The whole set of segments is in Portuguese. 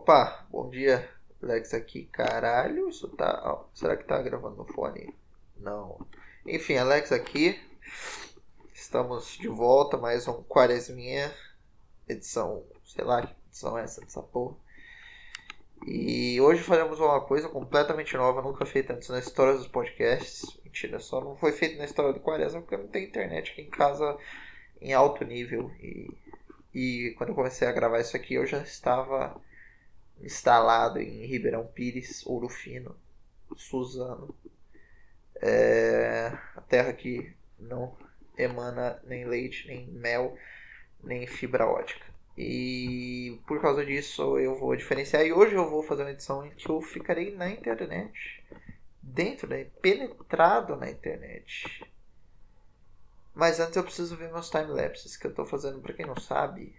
Opa, bom dia. Alex aqui. Caralho, isso tá. será que tá gravando no fone? Não. Enfim, Alex aqui. Estamos de volta, mais um Quaresminha. Edição. Sei lá que edição é essa dessa porra. E hoje faremos uma coisa completamente nova, nunca feita antes na história dos podcasts. Mentira, só não foi feito na história do Quaresma porque não tem internet aqui em casa em alto nível. E, e quando eu comecei a gravar isso aqui, eu já estava instalado em Ribeirão Pires, Ouro Fino, Suzano. É, a terra que não emana nem leite, nem mel, nem fibra ótica. E por causa disso eu vou diferenciar. E hoje eu vou fazer uma edição em que eu ficarei na internet. Dentro, né? Penetrado na internet. Mas antes eu preciso ver meus timelapses que eu estou fazendo. Para quem não sabe,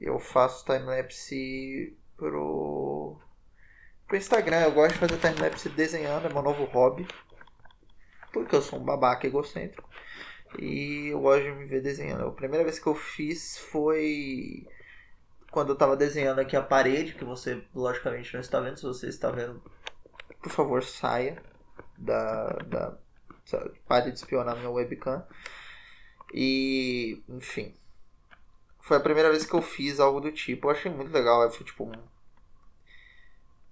eu faço timelapse pro, pro Instagram. Eu gosto de fazer timelapse desenhando, é meu novo hobby. Porque eu sou um babaca egocêntrico. E eu gosto de me ver desenhando. A primeira vez que eu fiz foi quando eu tava desenhando aqui a parede, que você logicamente não está vendo. Se você está vendo, por favor, saia da. da pare de espionar minha webcam. E, enfim. Foi a primeira vez que eu fiz algo do tipo. Eu achei muito legal. Foi tipo.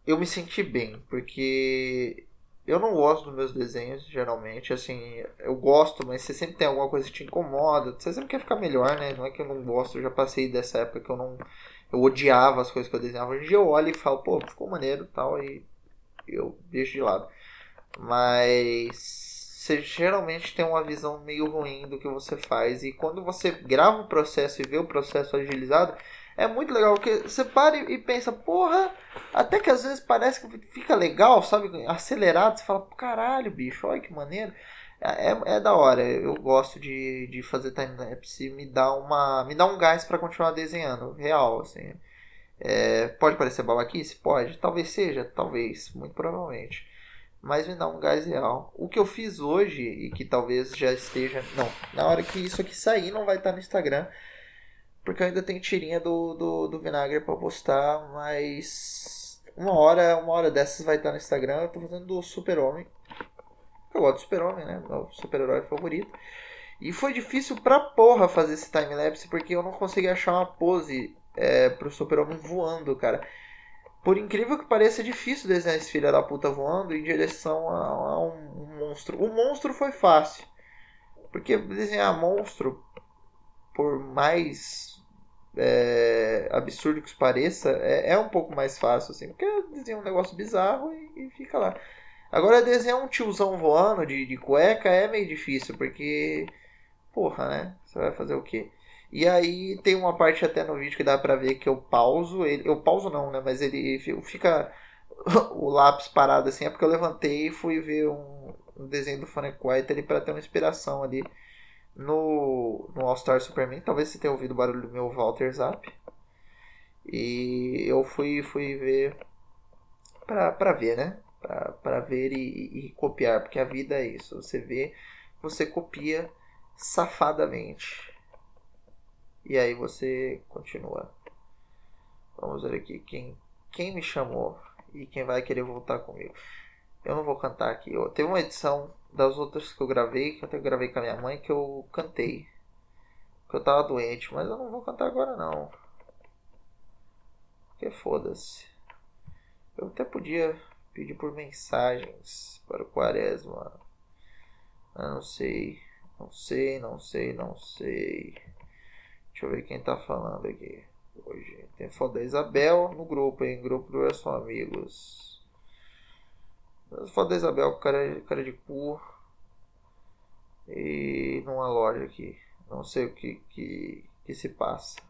Eu me senti bem, porque eu não gosto dos meus desenhos, geralmente. Assim, eu gosto, mas você sempre tem alguma coisa que te incomoda. Você sempre quer ficar melhor, né? Não é que eu não gosto, eu já passei dessa época que eu não. Eu odiava as coisas que eu desenhava. Hoje eu olho e falo, pô, ficou maneiro tal, e eu deixo de lado. Mas você geralmente tem uma visão meio ruim do que você faz. E quando você grava o processo e vê o processo agilizado, é muito legal. Porque você para e pensa, porra, até que às vezes parece que fica legal, sabe? Acelerado, você fala, caralho, bicho, olha que maneiro. É, é, é da hora, eu gosto de, de fazer timelapse me dá uma me dá um gás para continuar desenhando, real, assim. É, pode parecer babaquice? Pode, talvez seja, talvez, muito provavelmente mas me dá um gás real. O que eu fiz hoje, e que talvez já esteja. Não, na hora que isso aqui sair, não vai estar no Instagram. Porque eu ainda tenho tirinha do, do, do vinagre para postar, mas. Uma hora, uma hora dessas vai estar no Instagram. Eu tô fazendo do Super-Homem. Eu gosto do Super-Homem, né? Meu super-herói favorito. E foi difícil pra porra fazer esse time-lapse, porque eu não consegui achar uma pose é, pro Super-Homem voando, cara. Por incrível que pareça, é difícil desenhar esse filho da puta voando em direção a, a um, monstro. O monstro foi fácil. Porque desenhar monstro, por mais é, absurdo que pareça, é, é, um pouco mais fácil, assim. Porque desenha um negócio bizarro e, e, fica lá. Agora, desenhar um tiozão voando de, de cueca é meio difícil, porque. Porra, né? Você vai fazer o quê? E aí tem uma parte até no vídeo que dá pra ver que eu pauso ele. Eu pauso não, né? Mas ele fica o lápis parado assim, é porque eu levantei e fui ver um, um desenho do Funny Quiet ali pra ter uma inspiração ali no, no All Star Superman. Talvez você tenha ouvido o barulho do meu Walter Zap. E eu fui, fui ver pra, pra ver, né? Pra, pra ver e, e copiar, porque a vida é isso. Você vê, você copia safadamente. E aí você continua. Vamos ver aqui quem, quem me chamou e quem vai querer voltar comigo. Eu não vou cantar aqui. Eu, teve uma edição das outras que eu gravei, que eu até gravei com a minha mãe, que eu cantei. Que eu tava doente, mas eu não vou cantar agora não. Porque foda-se. Eu até podia pedir por mensagens para o Quaresma. Eu não sei. Não sei, não sei, não sei. Deixa eu ver quem tá falando aqui hoje. Tem foto da Isabel no grupo, hein? Grupo do São Amigos. Foto da Isabel, cara, cara de cu. E numa loja aqui. Não sei o que, que, que se passa.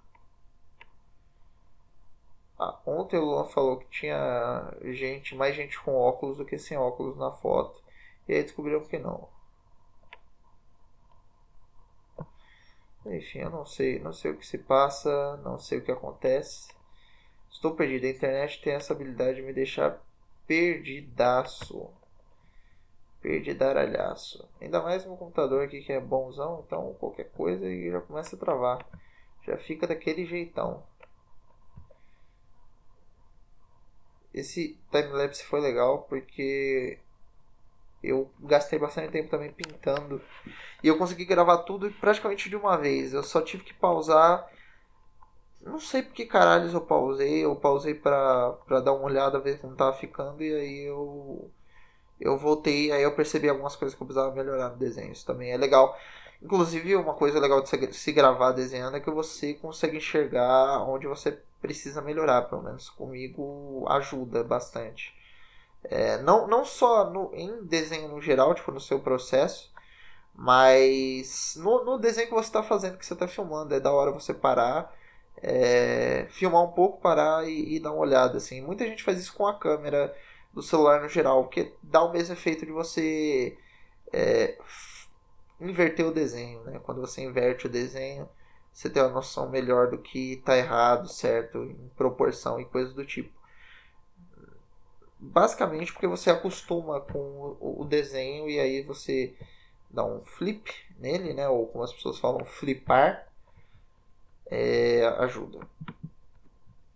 Ah, ontem o Luan falou que tinha gente, mais gente com óculos do que sem óculos na foto. E aí descobriram que não. Enfim, eu não sei, não sei o que se passa, não sei o que acontece. Estou perdido. A internet tem essa habilidade de me deixar perdidaço. Perdidaralhaço. Ainda mais no computador aqui que é bonzão, então qualquer coisa e já começa a travar. Já fica daquele jeitão. esse timelapse foi legal porque eu gastei bastante tempo também pintando. E eu consegui gravar tudo praticamente de uma vez. Eu só tive que pausar. Não sei porque caralhos eu pausei. Eu pausei pra, pra dar uma olhada, ver como tava ficando. E aí eu. Eu voltei. Aí eu percebi algumas coisas que eu precisava melhorar no desenho. Isso também é legal. Inclusive, uma coisa legal de se gravar desenhando é que você consegue enxergar onde você precisa melhorar. Pelo menos comigo ajuda bastante. É, não, não só no, em desenho no geral, tipo, no seu processo, mas no, no desenho que você está fazendo, que você está filmando. É da hora você parar, é, filmar um pouco, parar e, e, dar uma olhada. Assim. Muita gente faz isso com a câmera do celular no geral, porque dá o mesmo efeito de você é, inverter o desenho. Né? Quando você inverte o desenho, você tem uma noção melhor do que está errado, certo, em proporção e coisas do tipo basicamente porque você acostuma com o desenho e aí você dá um flip nele, né? Ou como as pessoas falam, flipar, é, ajuda.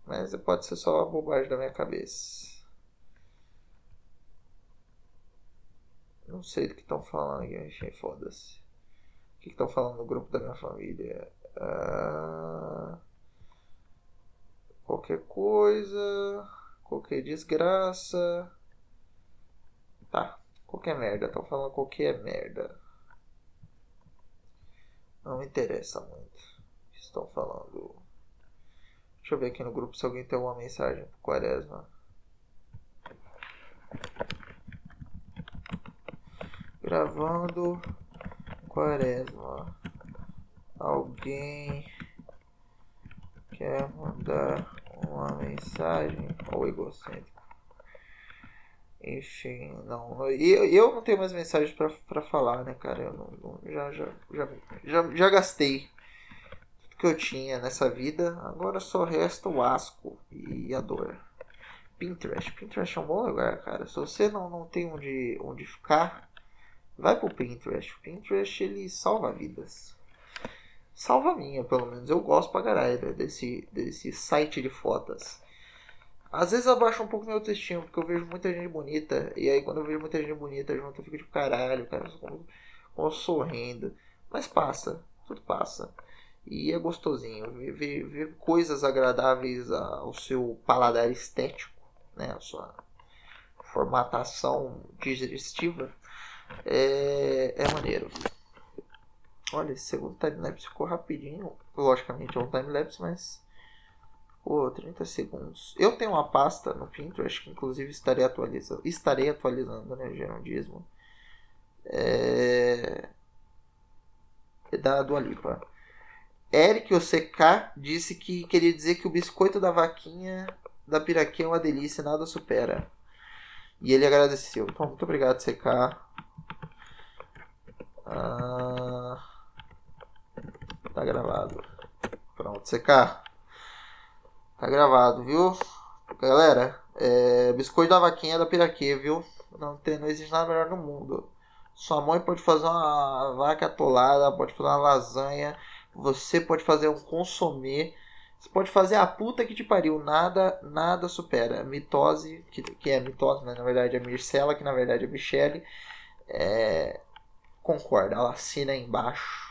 Mas pode ser só uma bobagem da minha cabeça. Não sei do que estão falando aqui, enfim, foda-se. O que estão falando no grupo da minha família? Ah, qualquer coisa. Qualquer desgraça. Tá. Qualquer merda. Estão falando qualquer merda. Não me interessa muito o que estão falando. Deixa eu ver aqui no grupo se alguém tem alguma mensagem pro Quaresma. Gravando Quaresma. Alguém quer mandar uma mensagem ou egocêntrico. Enfim, não. Eu, eu não tenho mais mensagens para falar, né, cara? Eu não, não, já, já, já, já, já gastei tudo que eu tinha nessa vida. Agora só resta o asco e a dor. Pinterest. Pinterest é um bom lugar, cara. Se você não, não tem onde, onde ficar, vai pro Pinterest. O Pinterest ele salva vidas salva minha, pelo menos. Eu gosto pra caralho desse, desse site de fotos. Às vezes abaixa um pouco meu autoestima, porque eu vejo muita gente bonita. E aí quando eu vejo muita gente bonita junto, eu fico tipo, caralho, cara, como, como sorrindo. Mas passa, tudo passa. E é gostosinho. Ver, ver, ver coisas agradáveis ao seu paladar estético, né? A sua formatação digestiva. É, é maneiro. Olha, esse segundo timelapse ficou rapidinho. Logicamente é um timelapse, mas ficou 30 segundos. Eu tenho uma pasta no Pinterest que inclusive estarei atualizando. Estarei atualizando, né? Gerundismo. É... da Dua Lipa. Eric OCK disse que queria dizer que o biscoito da vaquinha da piraquinha é uma delícia, nada supera. E ele agradeceu. Então, muito obrigado, CK. Ah... Tá gravado. Pronto, CK. Tá gravado, viu? Galera, é, biscoito da vaquinha da Piraquê, viu? Não, tem, não existe nada melhor no mundo. Sua mãe pode fazer uma vaca atolada, pode fazer uma lasanha, você pode fazer um consomê, você pode fazer a puta que te pariu, nada, nada supera. Mitose, que, que é mitose, mas na verdade é Mircela, que na verdade é Michele, é, concorda, ela assina aí embaixo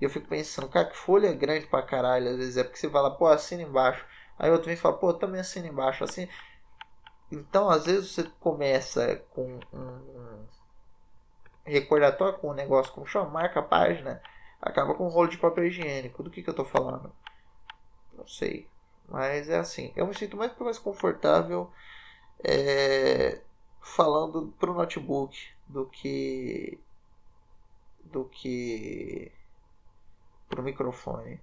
e eu fico pensando, cara, que folha é grande pra caralho. Às vezes é porque você fala, pô, assina embaixo. Aí outro vem e fala, pô, também assina embaixo. Assim. Então, às vezes você começa com um recordatório, com um negócio como chama, marca a página, acaba com um rolo de papel higiênico. Do que, que eu tô falando? Não sei. Mas é assim, eu me sinto mais, mais confortável é, falando pro notebook do que do que pro microfone.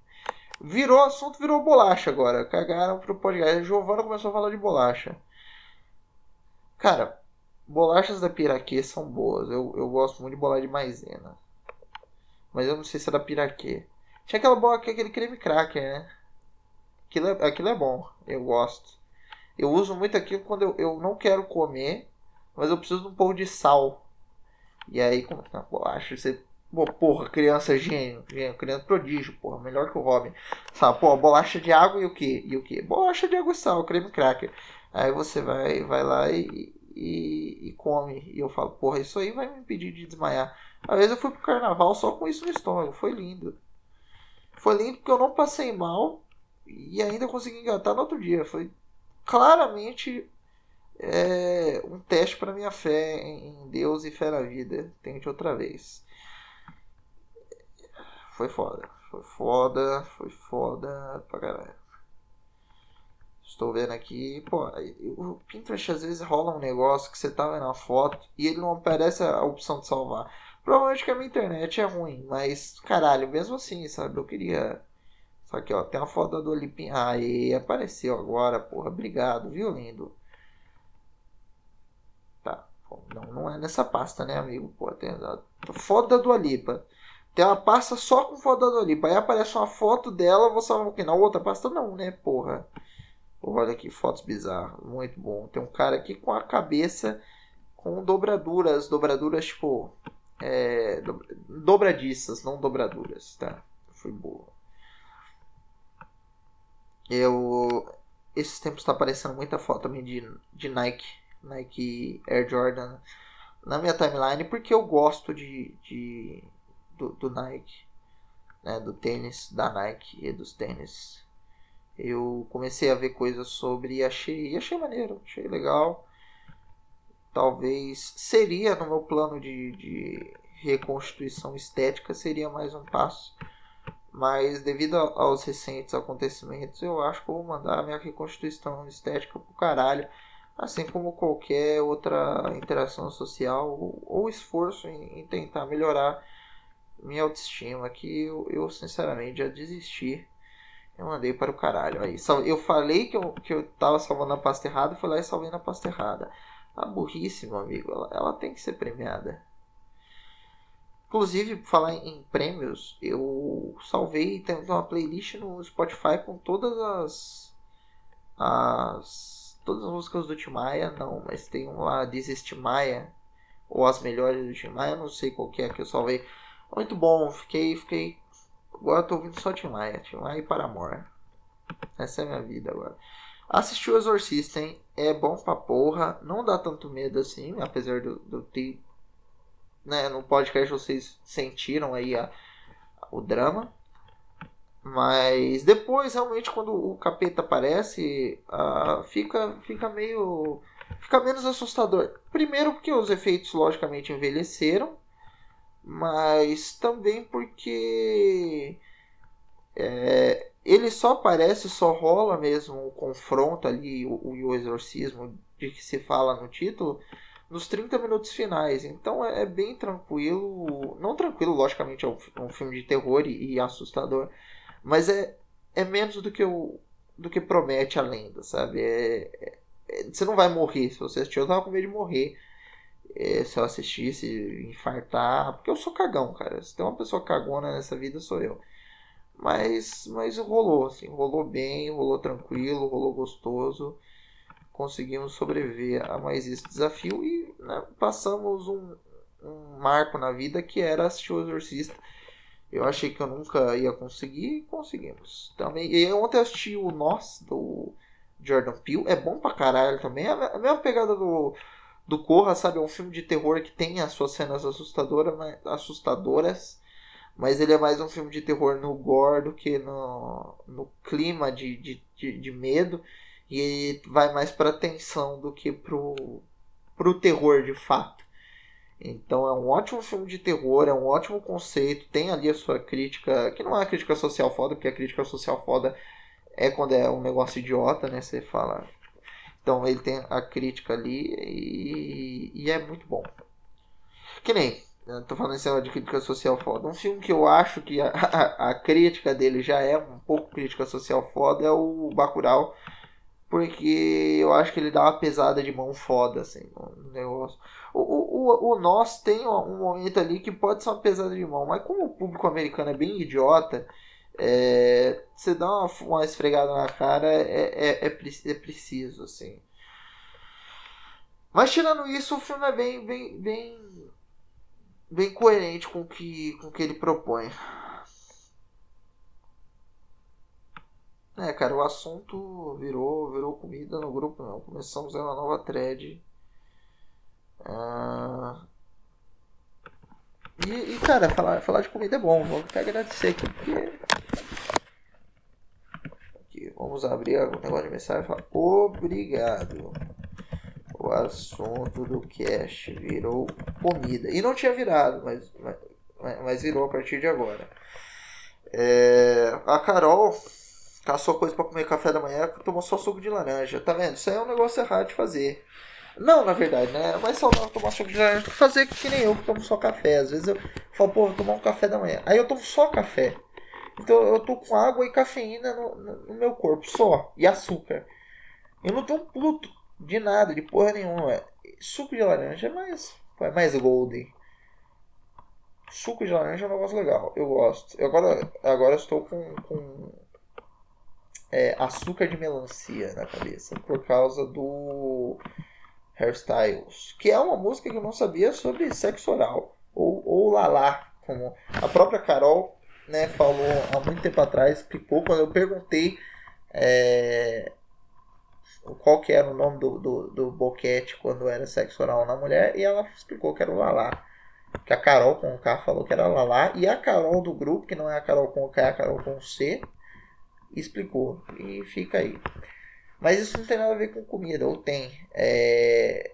Virou assunto, virou bolacha agora. Cagaram pro podcast. Giovana começou a falar de bolacha. Cara, bolachas da Piraquê são boas. Eu, eu gosto muito de bolacha de maisena. Mas eu não sei se é da Piraquê. Tinha aquela bola, aquele creme cracker, né? Aquilo é, aquilo é bom. Eu gosto. Eu uso muito aquilo quando eu, eu não quero comer, mas eu preciso de um pouco de sal. E aí, como na bolacha, você Pô, porra, criança gênio, gênio, criança prodígio, porra, melhor que o Robin. Sabe, pô, bolacha de água e o que? E o que? Bolacha de água e sal, creme cracker. Aí você vai, vai lá e, e, e, come. E eu falo, porra, isso aí vai me impedir de desmaiar. Às vezes eu fui pro carnaval só com isso no estômago. Foi lindo. Foi lindo porque eu não passei mal e ainda consegui engatar no outro dia. Foi claramente é, um teste para minha fé em Deus e fé na vida. Tente outra vez. Foi foda. Foi foda. Foi foda pra caralho. Estou vendo aqui, pô, o Pinterest às vezes rola um negócio que você tá vendo a foto e ele não aparece a opção de salvar. Provavelmente que a minha internet é ruim, mas caralho, mesmo assim, sabe? Eu queria. Só que ó, tem uma foto do Olipinha. Aí apareceu agora, porra. Obrigado, viu, lindo? Tá. Não, não é nessa pasta, né, amigo? Pô, tem a foto da Dua Lipa. Tem uma pasta só com foto da Dua Lipa. Aí aparece uma foto dela, salvar o quê? Na outra pasta não, né, porra? Olha aqui, fotos bizarras. Muito bom. Tem um cara aqui com a cabeça com dobraduras. Dobraduras, tipo. É, dobradiças, não dobraduras, tá? Foi boa. Eu. Esses tempos está aparecendo muita foto também de, de Nike. Nike Air Jordan na minha timeline porque eu gosto de, de do, do Nike, né, do tênis da Nike e dos tênis eu comecei a ver coisas sobre e achei, achei maneiro, achei legal. Talvez seria no meu plano de, de reconstituição estética, seria mais um passo. Mas devido aos recentes acontecimentos, eu acho que eu vou mandar minha reconstituição estética pro caralho. Assim como qualquer outra interação social ou, ou esforço em, em, tentar melhorar minha autoestima, que eu, eu sinceramente já desisti eu mandei para o caralho. Aí, eu falei que eu, que eu tava salvando a pasta errada, fui lá e salvei na pasta errada. A burrice, meu amigo, ela, ela tem que ser premiada. Inclusive, falar em, prêmios, eu salvei, tem uma playlist no Spotify com todas as. as todas as músicas do Tim Maia, não, mas tem um lá, Desiste Maia, ou as melhores do Tim Maia, não sei qual que é que eu salvei. Muito bom, fiquei, fiquei Agora eu tô ouvindo só Tim Maia. Tim Maia e Paramore. Essa é a minha vida agora. Assistiu o Exorcista, hein? É bom pra porra. Não dá tanto medo assim, apesar do, do ter. Né, no podcast vocês sentiram aí a, o drama. Mas depois, realmente, quando o capeta aparece, uh, fica, fica meio. Fica menos assustador. Primeiro, porque os efeitos, logicamente, envelheceram mas também porque é, ele só aparece, só rola mesmo o confronto ali, o, o exorcismo de que se fala no título, nos 30 minutos finais. Então é, é bem tranquilo, não tranquilo, logicamente é um, é um filme de terror e, e, assustador, mas é, é menos do que, o, do que promete a lenda, sabe? É, é, você não vai morrer se você assistir, eu tava com medo de morrer se eu assistisse, infartar. Porque eu sou cagão, cara. Se tem uma pessoa cagona nessa vida, sou eu. Mas, mas rolou, assim, rolou bem, rolou tranquilo, rolou gostoso. Conseguimos sobreviver a mais esse desafio e né, passamos um, um marco na vida que era assistir o Exorcista. Eu achei que eu nunca ia conseguir e conseguimos. Também, e ontem eu assisti o Nós do Jordan Peele. É bom pra caralho também. É a mesma pegada do do Corra, sabe? É um filme de terror que tem as suas cenas assustadoras, mas, assustadoras, mas ele é mais um filme de terror no gore do que no, no clima de, de, de, de medo. E ele vai mais pra tensão do que pro, pro terror de fato. Então é um ótimo filme de terror, é um ótimo conceito, tem ali a sua crítica, que não é crítica social foda, porque a crítica social foda é quando é um negócio idiota, né? Você fala, então ele tem a crítica ali e, e é muito bom. Que nem, tô falando em de crítica social foda. Um filme que eu acho que a, a, a, crítica dele já é um pouco crítica social foda é o Bacurau. Porque eu acho que ele dá uma pesada de mão foda, assim, no negócio. O, o, o, o Nós tem um momento ali que pode ser uma pesada de mão, mas como o público americano é bem idiota, é, você dá uma, uma esfregada na cara é, é, é, é, preciso, assim. Mas tirando isso, o filme é bem, bem, bem, bem coerente com que, o com que ele propõe. É, cara, o assunto virou, virou comida no grupo, não. Começamos uma nova thread. Ah... E, e, cara, falar, falar de comida é bom. Vou até agradecer aqui, porque. Aqui, vamos abrir o negócio de mensagem e falar obrigado. O assunto do cast virou comida. E não tinha virado, mas, mas, mas virou a partir de agora. É, a Carol caçou coisa para comer café da manhã, tomou só suco de laranja. Tá vendo? Isso aí é um negócio errado de fazer. Não, na verdade, né? É mais saudável tomar suco de laranja fazer que nem eu, que tomo só café. Às vezes eu falo, pô, vou tomar um café da manhã. Aí eu tomo só café. Então eu tô com água e cafeína no, no meu corpo, só. E açúcar. Eu não tô um puto de nada, de porra nenhuma. Suco de laranja é mais, é mais golden. Suco de laranja é um negócio legal. Eu gosto. Eu agora, agora estou com, com é, açúcar de melancia na cabeça. Por causa do Hairstyles. Que é uma música que eu não sabia sobre sexo oral. Ou, ou lalá. Como a própria Carol né, falou há muito tempo atrás. Explicou quando eu perguntei. É, qual que era o nome do, do, do boquete quando era sexo oral na mulher. E ela explicou que era o lalá que a Carol com o K falou que era Lalá, e a Carol do grupo, que não é a Carol com o K, é a Carol com o C, explicou. E fica aí. Mas isso não tem nada a ver com comida, ou tem. É...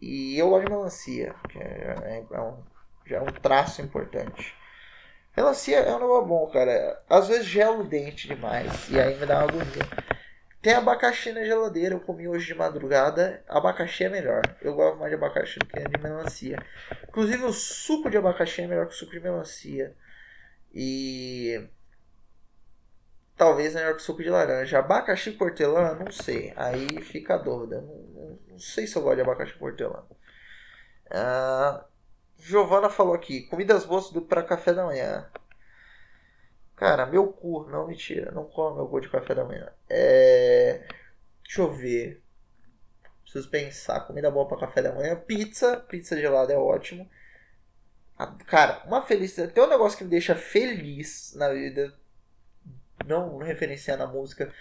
E eu gosto de melancia, que é, é, um, já é um traço importante. Melancia é um negócio bom, cara. Às vezes gela o dente demais, e aí me dá uma agonia. Tem abacaxi na geladeira, eu comi hoje de madrugada. Abacaxi é melhor. Eu gosto mais de abacaxi do que de melancia. Inclusive o suco de abacaxi é melhor que o suco de melancia. E talvez melhor que o suco de laranja. Abacaxi portelã, não sei. Aí fica a dúvida. Não, não, não sei se eu gosto de abacaxi portelã. Ah, Giovana falou aqui: comidas boas para café da manhã. Cara, meu cu, não mentira, não come meu cu de café da manhã. É. Deixa eu ver. Preciso pensar. Comida boa para café da manhã. Pizza. Pizza gelada é ótimo. Cara, uma felicidade. Tem um negócio que me deixa feliz na vida. Não referenciando a música.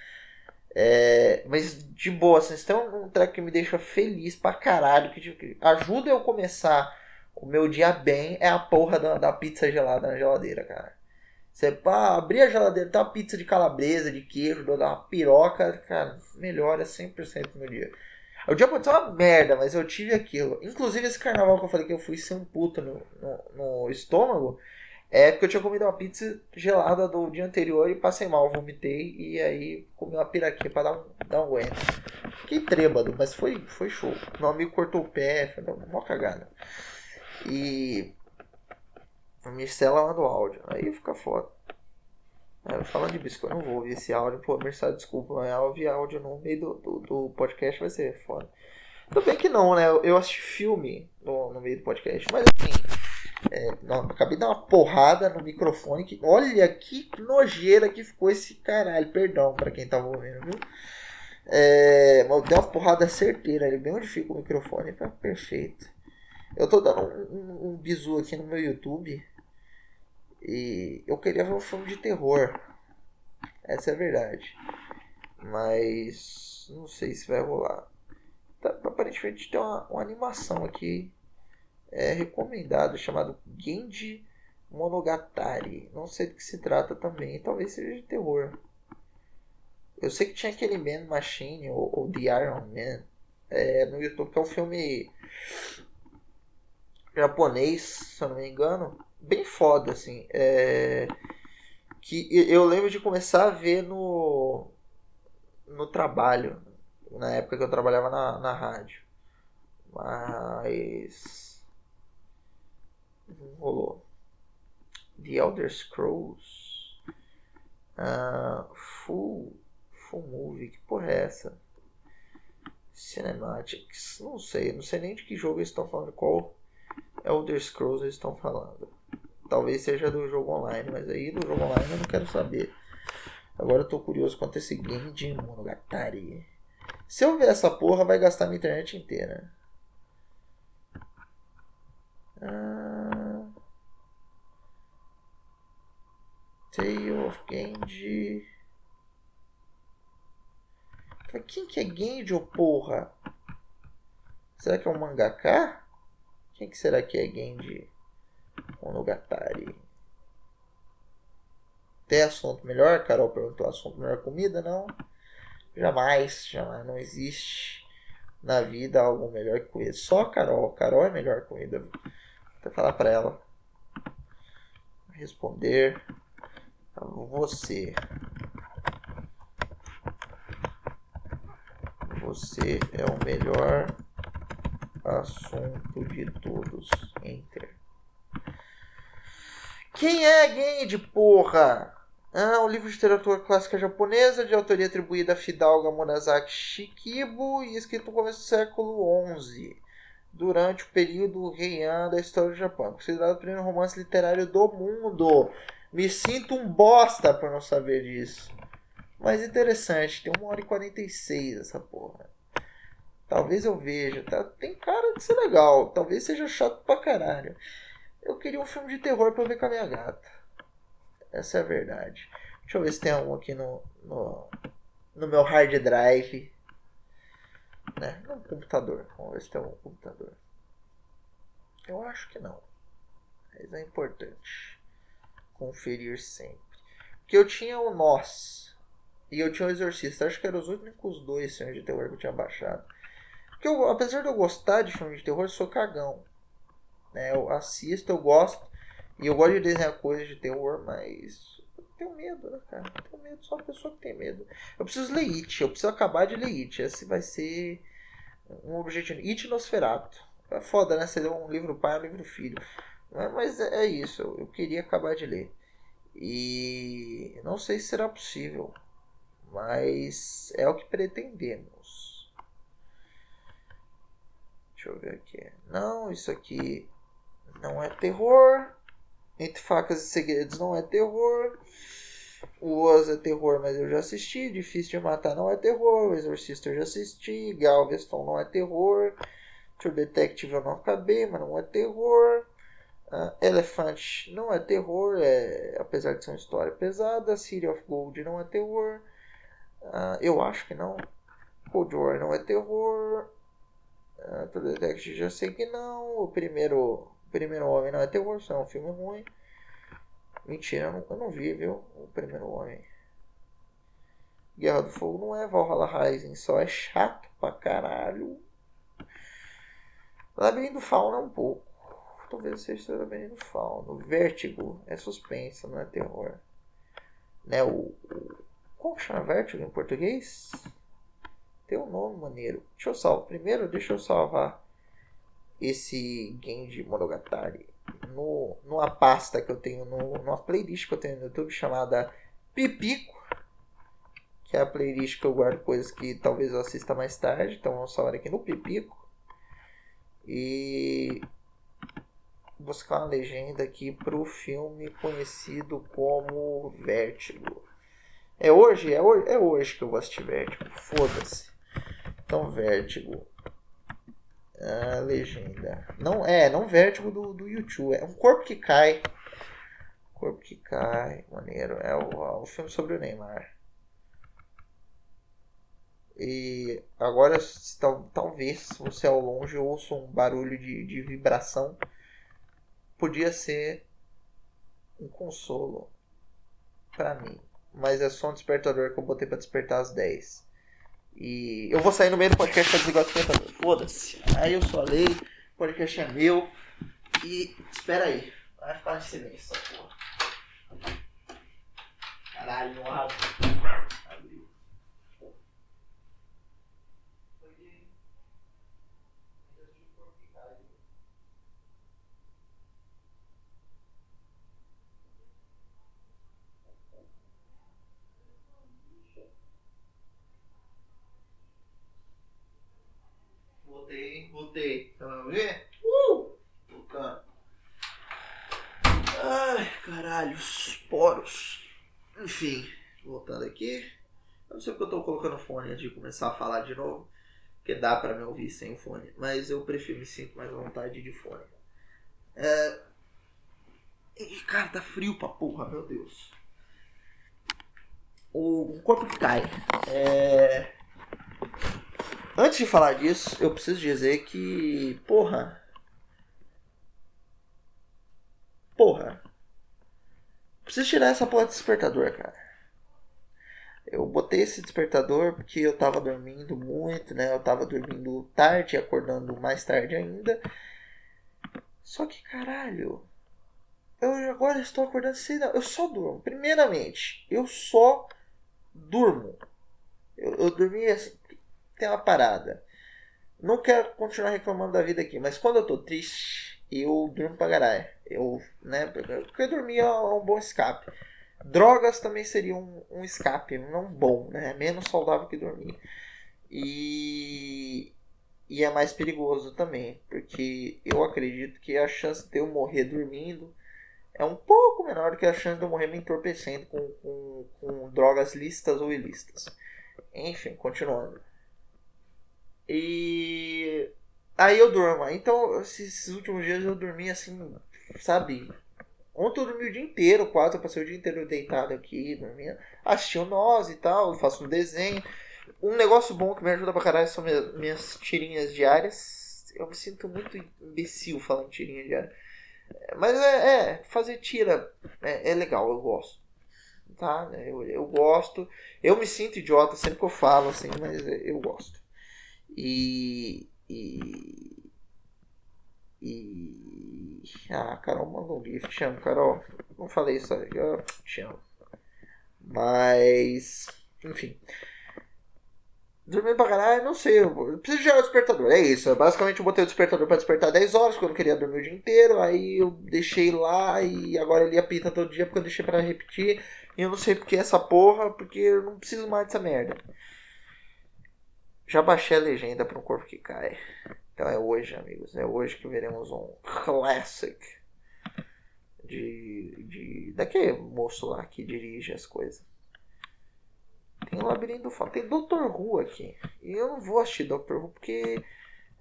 É, mas de boa, assim, tem um, um track que me deixa feliz pra caralho, que, tipo, ajuda eu começar o meu dia bem, é a porra da, da pizza gelada na geladeira, cara. Você pá, abrir a geladeira, tá uma pizza de calabresa, de queijo, dar uma piroca, cara, melhora 100% no meu dia. O dia pode ser uma merda, mas eu tive aquilo. Inclusive esse carnaval que eu falei que eu fui sem um puto no, no, no estômago, é porque eu tinha comido uma pizza gelada do dia anterior e passei mal, vomitei e aí comi uma piraquinha pra dar um, dar um aguento. Fiquei trêbado, mas foi, foi show. Meu amigo cortou o pé, foi uma cagada. E Mircela manda o áudio. Aí fica foda. Falando de biscoito, eu não vou ouvir esse áudio. Pô, Mircela, desculpa, mas ouvir áudio no meio do, do, do, podcast vai ser foda. Tudo bem que não, né? Eu assisti filme no, no meio do podcast, mas assim. É, não, acabei de dar uma porrada no microfone. Que, olha que nojeira que ficou esse caralho. Perdão pra quem tava ouvindo, viu? É, mas deu uma porrada certeira ali, bem onde fica o microfone, tá perfeito. Eu tô dando um, um, um bizu aqui no meu YouTube e eu queria ver um filme de terror. Essa é a verdade. Mas não sei se vai rolar. Tá, aparentemente tem uma, uma animação aqui é recomendado chamado Genji Monogatari. Não sei do que se trata também. Talvez seja de terror. Eu sei que tinha aquele Man Machine ou, ou The Iron Man é, no YouTube, que é um filme japonês, se eu não me engano bem foda, assim. É, que eu lembro de começar a ver no, no trabalho, na época que eu trabalhava na, na rádio. Mas. Não rolou. The Elder Scrolls. Uh, full, full Movie. Que porra é essa? Cinematics. Não sei. Não sei nem de que jogo eles estão falando. Qual Elder Scrolls eles estão falando. Talvez seja do jogo online, mas aí do jogo online eu não quero saber. Agora eu tô curioso quanto esse game de Monogatari. Se eu ver essa porra, vai gastar minha internet inteira. Ah... Tale of Genji. Quem que é Genji, ô porra? Será que é um mangaka? Quem que será que é Genji Monogatari? Tem assunto melhor? Carol perguntou assunto melhor comida? Não. Jamais, jamais. Não existe na vida algo melhor que comida. Só a Carol. Carol é melhor comida. Vou até falar pra ela. Responder. Você. Você é o melhor assunto de todos. Enter. Quem é Genji, porra? Ah, um livro de literatura clássica japonesa, de autoria atribuída a Fidalga Monazaki Shikibu e escrito no começo do século XI, durante o período Heian da história do Japão. Considerado o primeiro romance literário do mundo. Me sinto um bosta por não saber disso. Mas interessante, tem 1 hora e 46 essa porra. Talvez eu veja, tá? Tem cara de ser legal, talvez seja chato pra caralho. Eu queria um filme de terror pra ver com a minha gata. Essa é a verdade. Deixa eu ver se tem algum aqui no, no, no meu hard drive. Né? No computador. Vamos ver se tem algum computador. Eu acho que não. Mas é importante conferir sempre. Porque eu tinha o Nós. E eu tinha o Exorcista. Acho que eram os únicos dois filmes de terror que eu tinha baixado. Porque eu, apesar de eu gostar de filmes de terror, eu sou cagão. Né? Eu assisto, eu gosto. E eu gosto de desenhar coisas de terror, mas eu tenho medo, né, cara? Eu tenho medo, sou uma pessoa que tem medo. Eu preciso ler It, eu preciso acabar de ler It. Esse vai ser um objetivo. It Nosferato. É foda, né? Você lê um livro pai, um livro filho. Mas é, é isso, eu queria acabar de ler. E não sei se será possível, mas é o que pretendemos. Deixa eu ver aqui. Não, isso aqui não é terror. Entre Facas e Segredos não é terror. O Oz é terror, mas eu já assisti. Difícil de Matar não é terror. O Exorcista eu já assisti. Galveston não é terror. True Detective eu não acabei, mas não é terror. Uh, não é terror, é, apesar de ser uma história pesada. City of Gold não é terror. Uh, eu acho que não. Cold War não é terror. Uh, True Detective já sei que não. O primeiro Primeiro Homem não é terror, só é um filme ruim. Mentira, eu não, eu não vi, viu? O Primeiro Homem. Guerra do Fogo não é Valhalla Rising, só é chato pra caralho. Labirinto do Fauno é um pouco. Talvez seja Labirinto do Fauno. Vértigo é suspense, não é terror. Né, o, o, que chama Vértigo em português? Tem um nome maneiro. Deixa eu salvar. Primeiro, deixa eu salvar esse Genji Monogatari no, numa pasta que eu tenho, no, numa playlist que eu tenho no YouTube chamada Pipico, que é a playlist que eu guardo coisas que talvez eu assista mais tarde, então vamos falar aqui no Pipico. E buscar uma legenda aqui para o filme conhecido como Vértigo. É hoje? É hoje, é hoje que eu vou assistir Vértigo. Foda-se. Então, Vértigo. A legenda. Não é, não vértigo do, do YouTube. É um corpo que cai. Corpo que cai. Maneiro. É o, o filme sobre o Neymar. E agora, tal, talvez você ao longe ouça um barulho de, de vibração. Podia ser um consolo para mim. Mas é só um despertador que eu botei para despertar às 10. E eu vou sair no meio do podcast pra desligar o despertador. Foda-se. Aí eu só leio, o podcast é meu. E espera aí. Vai ficar em silêncio essa porra. Caralho, não abre. Voltei. Estão me ver? Uh! Voltando. Ai, caralho, os poros. Enfim, voltando aqui. Eu não sei porque eu tô colocando fone antes de começar a falar de novo. Porque dá pra me ouvir sem fone. Mas eu prefiro me sinto mais à vontade de fone. É... E, cara, tá frio pra porra, meu Deus. O corpo que cai. É... Antes de falar disso, eu preciso dizer que, porra. Porra. Preciso tirar essa porra de despertador, cara. Eu botei esse despertador porque eu tava dormindo muito, né? Eu tava dormindo tarde, acordando mais tarde ainda. Só que, caralho, eu agora estou acordando cedo. Eu só durmo. Primeiramente, eu só durmo. Eu, eu dormi assim. Tem uma parada. Não quero continuar reclamando da vida aqui, mas quando eu tô triste, eu durmo pra caralho. Eu, né? Porque dormir é um bom escape. Drogas também seria um, um escape, não bom, né? Menos saudável que dormir. E, e é mais perigoso também, porque eu acredito que a chance de eu morrer dormindo é um pouco menor do que a chance de eu morrer me entorpecendo com, com, com drogas listas ou ilícitas. Enfim, continuando. E aí eu durmo. Então, esses últimos dias eu dormi assim, sabe? Ontem eu dormi o dia inteiro, quase. Eu passei o dia inteiro deitado aqui, dormindo. Assistindo nós e tal, faço um desenho. Um negócio bom que me ajuda pra caralho são minhas, minhas tirinhas diárias. Eu me sinto muito imbecil falando tirinha diária. Mas é, é fazer tira é, é, legal, eu gosto. Tá? Eu, eu gosto. Eu me sinto idiota sempre que eu falo, assim, mas eu gosto. E. E. E. Ah, Carol mandou um GIF. Te amo, Carol. Não falei isso. Eu te amo. Mas. Enfim. Dormindo pra caralho, não sei. Eu preciso gerar o despertador. É isso. Basicamente eu botei o despertador pra despertar 10 horas, porque eu queria dormir o dia inteiro. Aí eu deixei lá e agora ele apita todo dia porque eu deixei pra repetir. E eu não sei porque essa porra, porque eu não preciso mais dessa merda. Já baixei a legenda para um corpo que cai. Então é hoje, amigos. É hoje que veremos um classic de, de daquele moço lá que dirige as coisas. Tem o Labirinto do. Tem Dr. Who aqui. E eu não vou assistir Dr. Who porque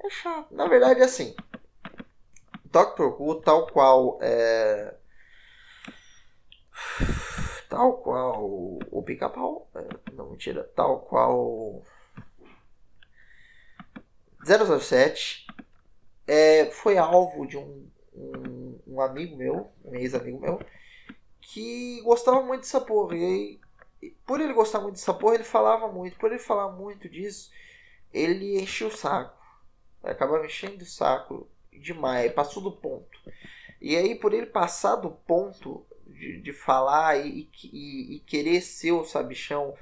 é chato. Na verdade, é assim. Dr. Who, tal qual. É... Tal qual o Pica-Pau. É, não, mentira. Tal qual 007 é, foi alvo de um, um, um amigo meu, um ex-amigo meu, que gostava muito dessa porra. E aí, por ele gostar muito dessa porra, ele falava muito. Por ele falar muito disso, ele encheu o saco. Acabava enchendo o saco demais, passou do ponto. E aí, por ele passar do ponto de, de falar e, e, e querer ser o sabichão,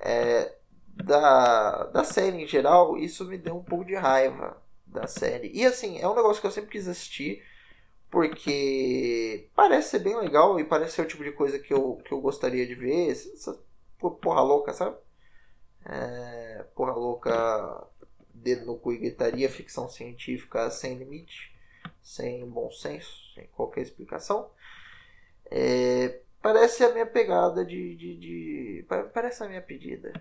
é, da, da série em geral, isso me deu um pouco de raiva da série. E assim, é um negócio que eu sempre quis assistir, porque parece ser bem legal e parece ser o tipo de coisa que eu, que eu gostaria de ver. Essa porra louca, sabe? É, porra louca, dedo no cu e gritaria, ficção científica sem limite, sem bom senso, sem qualquer explicação. É, parece a minha pegada de, de, de, Parece a minha pedida.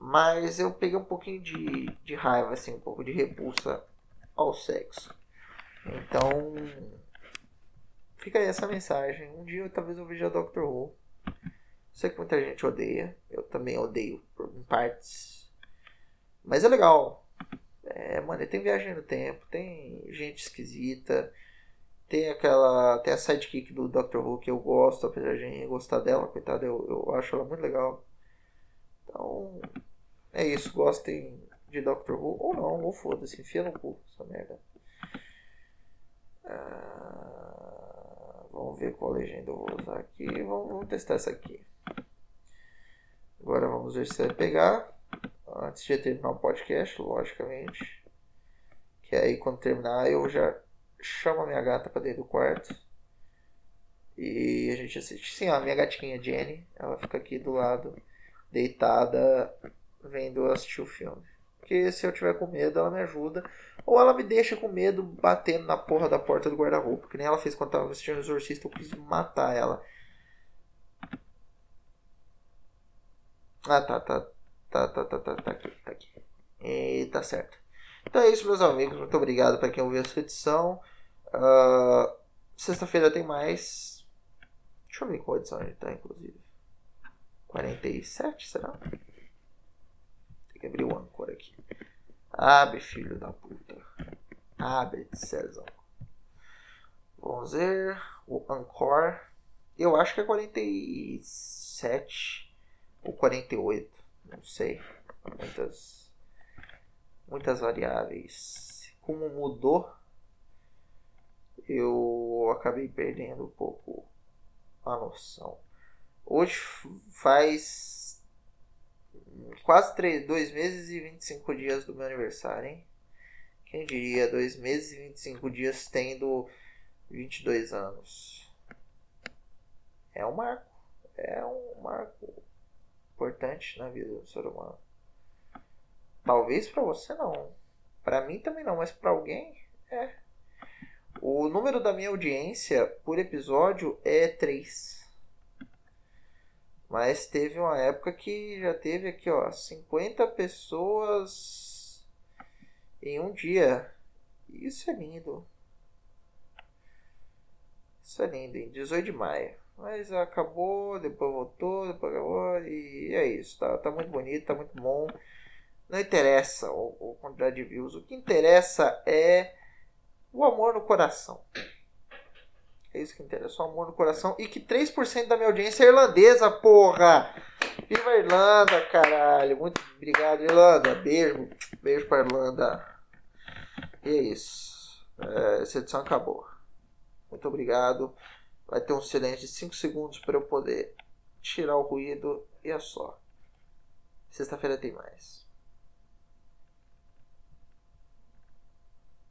Mas eu peguei um pouquinho de, de raiva, assim, um pouco de repulsa ao sexo. Então, fica aí essa mensagem. Um dia talvez eu veja Doctor Who. Sei que muita gente odeia. Eu também odeio em partes. Mas é legal. É, mano, tem viagem no tempo, tem gente esquisita. Tem aquela. Tem a sidekick do Doctor Who que eu gosto, apesar de gostar dela, coitada, eu, eu acho ela muito legal. Então, é isso. Gostem de Doctor Who ou não, ou foda-se, enfia no cu essa merda. Ah, vamos ver qual legenda eu vou usar aqui. Vamos, vamos testar essa aqui. Agora vamos ver se vai pegar. Antes de terminar o podcast, logicamente. Que aí quando terminar eu já chamo a minha gata pra dentro do quarto. E a gente assiste. Sim, a minha gatinha Jenny. Ela fica aqui do lado deitada vendo assistir o filme. Porque se eu tiver com medo, ela me ajuda. Ou ela me deixa com medo batendo na porra da porta do guarda-roupa. Que nem ela fez quando tava assistindo o Exorcista, eu quis matar ela. Ah, tá, tá. Tá, tá, tá, tá, tá aqui, tá aqui. E tá certo. Então é isso, meus amigos. Muito obrigado para quem ouviu essa edição. Uh, Sexta-feira tem mais. Deixa eu ver qual edição gente tá, inclusive. 47, será? Tem que abrir o Anchor aqui. Abre, filho da puta. Abre, César. Vamos ver. O Anchor. Eu acho que é 47 ou 48. Não sei. Muitas. Muitas variáveis. Como mudou, eu acabei perdendo um pouco a noção. Hoje faz quase três, dois meses e 25 dias do meu aniversário, hein? Quem diria, dois meses e 25 dias tendo 22 anos. É um marco. É um marco importante na vida do ser humano. Talvez para você não. Para mim também não, mas para alguém é. O número da minha audiência por episódio é 3. Mas teve uma época que já teve aqui, ó, 50 pessoas em um dia. Isso é lindo. Isso é lindo, em 18 de maio. Mas acabou, depois voltou, depois acabou e é isso. Tá, tá muito bonito, tá muito bom. Não interessa o quantidade de views. O que interessa é o amor no coração. É isso que interessa, o amor no coração. E que 3% da minha audiência é irlandesa, porra! Viva a Irlanda, caralho! Muito obrigado, Irlanda. Beijo, beijo pra Irlanda. E é isso. É, essa edição acabou. Muito obrigado. Vai ter um silêncio de 5 segundos para eu poder tirar o ruído e é só. Sexta-feira tem mais.